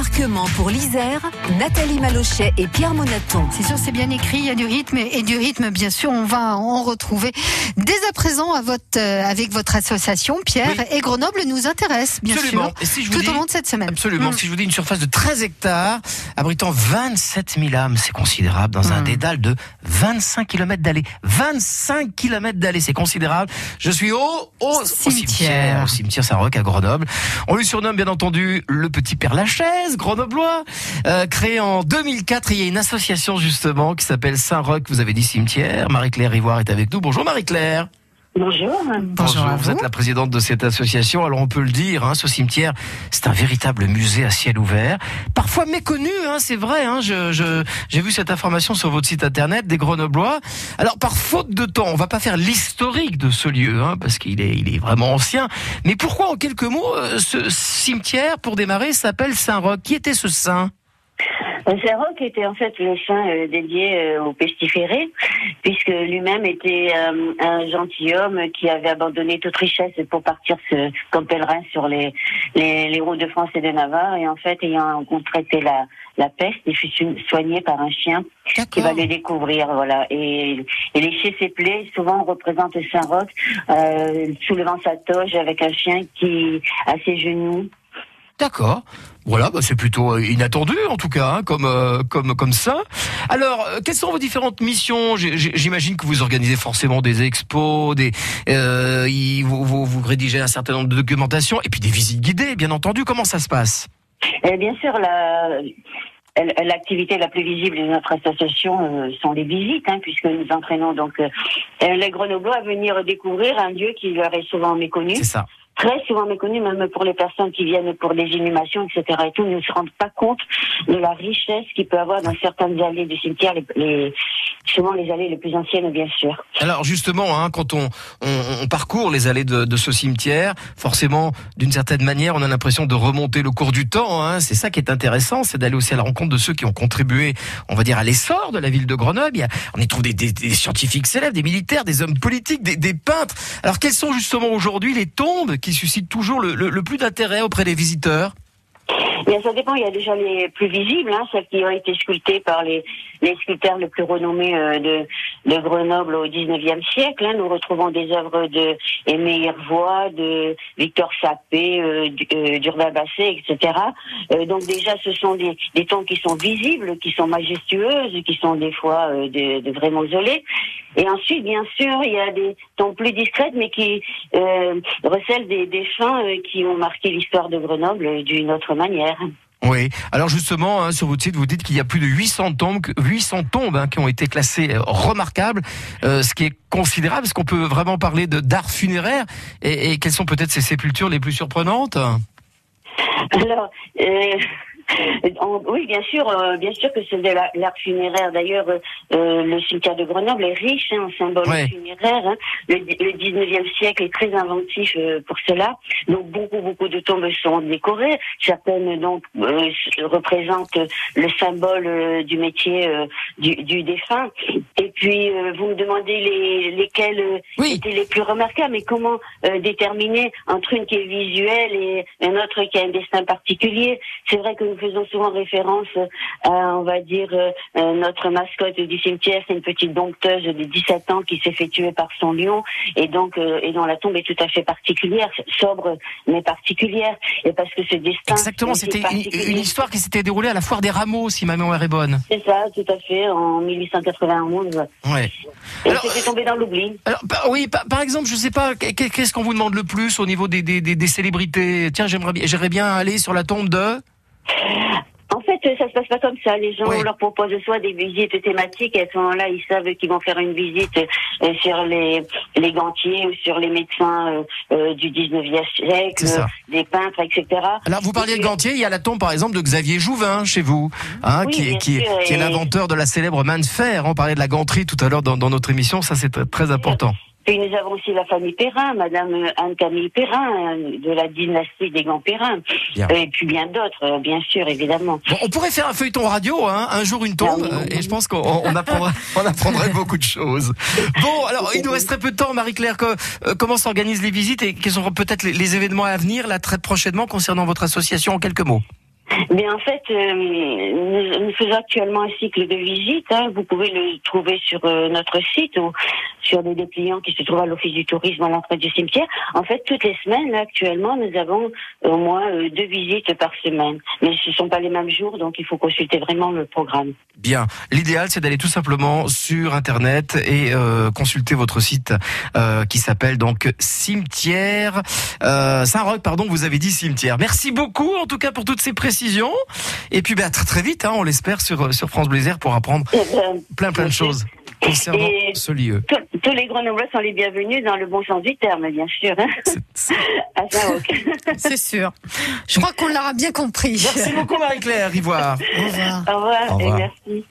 Embarquement pour l'Isère, Nathalie Malochet et Pierre Monaton. C'est sûr, c'est bien écrit, il y a du rythme et du rythme, bien sûr, on va en retrouver dès à présent à votre, euh, avec votre association, Pierre, et Grenoble nous intéresse, bien Absolument. sûr, Et si je vous tout dis- au long de cette semaine. Absolument. Mm. Si je vous dis une surface de 13 hectares, abritant 27 000 âmes, c'est considérable dans un Mm. dédale de 25 km d'allée. 25 km d'allée, c'est considérable. Je suis au, au, au Cimetière. cimetière, au cimetière Saint-Roch à Grenoble. On lui surnomme bien entendu le petit Père Lachaise, grenoblois, euh, créé en 2004. Il y a une association justement qui s'appelle Saint-Roch. Vous avez dit cimetière. Marie-Claire Rivoire est avec nous. Bonjour Marie-Claire. Bonjour. Bonjour vous. êtes la présidente de cette association. Alors on peut le dire, hein, ce cimetière, c'est un véritable musée à ciel ouvert. Parfois méconnu, hein, c'est vrai. Hein, je, je- j'ai vu cette information sur votre site internet des Grenoblois. Alors par faute de temps, on va pas faire l'historique de ce lieu, hein, parce qu'il est, il est vraiment ancien. Mais pourquoi, en quelques mots, euh, ce cimetière, pour démarrer, s'appelle Saint-Roch? Qui était ce saint? Saint-Roch était en fait le saint euh, dédié euh, aux pestiférés, puisque lui-même était euh, un gentilhomme qui avait abandonné toute richesse pour partir se- comme pèlerin sur les, les, les routes de France et de Navarre. Et en fait, ayant contracté la, la peste, il fut so- soigné par un chien qui va le découvrir, voilà. Et, et lécher ses plaies, souvent on représente Saint-Roch euh, soulevant sa toge avec un chien qui a ses genoux. D'accord. Voilà, bah, c'est plutôt euh, inattendu en tout cas, hein, comme euh, comme comme ça. Alors, euh, quelles sont vos différentes missions? J'imagine que vous organisez forcément des expos, des euh, vous, vous, vous rédigez un certain nombre de documentations et puis des visites guidées, bien entendu. Comment ça se passe? Et bien sûr, la- l'activité la plus visible de notre association sont les visites, hein, puisque nous entraînons donc les Grenoblois à venir découvrir un lieu qui leur est souvent méconnu, C'est ça. Très souvent méconnu, même pour les personnes qui viennent pour des inhumations, etc. Et tout, ne se rendent pas compte de la richesse qu'il peut avoir dans certaines allées du cimetière, les, les- souvent les allées les plus anciennes, bien sûr. Alors justement, hein, quand on, on, on parcourt les allées de, de ce cimetière, forcément, d'une certaine manière, on a l'impression de remonter le cours du temps. Hein. C'est ça qui est intéressant, c'est d'aller aussi à la rencontre de ceux qui ont contribué, on va dire, à l'essor de la ville de Grenoble. On y trouve des, des- des scientifiques célèbres, des militaires, des hommes politiques, des, des peintres. Alors quelles sont justement aujourd'hui les tombes qui suscitent toujours le, plus d'intérêt auprès des visiteurs Bien, ça dépend. Il y a déjà les plus visibles, hein, celles qui ont été sculptées par les, sculpteurs les plus renommés euh, de, Grenoble au 19e siècle. Hein. Nous retrouvons des œuvres de Aimé Hervois, de Victor Sapé, euh, euh, d'Urbain Basset, etc. Euh, donc déjà, ce sont des, des tombes qui sont visibles, qui sont majestueuses, qui sont des fois de, de vrais mausolées. Et ensuite, bien sûr, il y a des tombes plus discrètes, mais qui euh, recèlent des défunts euh, qui ont marqué l'histoire de Grenoble euh, d'une autre manière. Oui. Alors justement, hein, sur votre site, vous dites qu'il y a plus de 800 tombes, que- 800 tombes hein, qui ont été classées euh, remarquables, euh, ce qui est considérable. Est-ce qu'on peut vraiment parler de d'art funéraire? Et, et quelles sont peut-être ces sépultures les plus surprenantes? Alors, euh, on- oui, bien sûr, euh, bien sûr que c'est de la- l'art funéraire. D'ailleurs, euh, le cimetière de Grenoble est riche hein, en symboles Ouais. funéraires. hein. Le, le 19e siècle est très inventif euh, pour cela. Donc, beaucoup, beaucoup de tombes sont décorées. Certaines donc représentent le symbole du métier du, du défunt. Et puis, vous me demandez les, lesquelles Oui. étaient les plus remarquables. Mais comment déterminer entre une qui est visuelle et un autre qui a un destin particulier C'est vrai que nous faisons souvent référence à, on va dire, euh, euh, notre mascotte du cimetière, c'est une petite dompteuse de 17 ans qui s'est fait tuer par son lion et donc euh, et dont la tombe est tout à fait particulière, sobre mais particulière. Et parce que ce destin Exactement, c'était une, histoire qui s'était déroulée à la foire des rameaux, si ma mémoire est bonne. C'est ça, tout à fait, en 1891. Ouais. Et c'était tombé dans l'oubli. Alors, oui, par, par exemple, je sais pas, qu'est- qu'est-ce qu'on vous demande le plus au niveau des, des, des, des célébrités? Tiens, j'aimerais bien, j'aimerais bien aller sur la tombe de. Fait, ça se passe pas comme ça. Les gens Oui. on leur propose soit des visites thématiques. Et à ce moment-là, ils savent qu'ils vont faire une visite euh, sur les, les gantiers ou sur les médecins euh, euh, du 19e siècle, des peintres, etc. Alors, vous parliez de Gantier, il y a la tombe, par exemple, de Xavier Jouvin chez vous, hein, Oui, qui, qui, sûr, qui est l'inventeur de la célèbre main de fer. On parlait de la ganterie tout à l'heure dans, dans notre émission, ça c'est très, très important. Puis nous avons aussi la famille Perrin, Madame Anne-Camille Perrin, euh, de la dynastie des grands Perrin. Bien. Et puis bien d'autres, euh, bien sûr, évidemment. Bon, on pourrait faire un feuilleton radio, hein, un jour une tombe, euh, et je pense qu'on on apprendrait, on apprendrait beaucoup de choses. Bon, alors il nous reste très peu de temps, Marie-Claire. que- euh, comment s'organisent les visites et quels sont peut-être les, les événements à venir là très prochainement concernant votre association en quelques mots? Mais en fait, euh, nous, faisons actuellement un cycle de visite. hein. Vous pouvez le trouver sur euh, notre site ou sur les dépliants qui se trouvent à l'Office du tourisme à l'entrée du cimetière. En fait, toutes les semaines, actuellement, nous avons au moins euh, deux visites par semaine. Mais ce ne sont pas les mêmes jours, donc il faut consulter vraiment le programme. Bien. L'idéal, c'est d'aller tout simplement sur Internet et consulter votre site qui s'appelle donc Cimetière Saint-Roch. Pardon, vous avez dit cimetière. Merci beaucoup, en tout cas, pour toutes ces précisions. Et puis, bah, très, très vite, hein, on l'espère sur sur France Bleu Isère pour apprendre Eh ben, plein plein de choses concernant Et- ce lieu. tous- les Grenoblois sont les bienvenus dans le bon sens du terme, bien sûr, hein. C'est sûr. Je crois qu'on l'aura bien compris. Merci beaucoup, Marie-Claire Ivoire. Au revoir. Au revoir, Au revoir. et merci.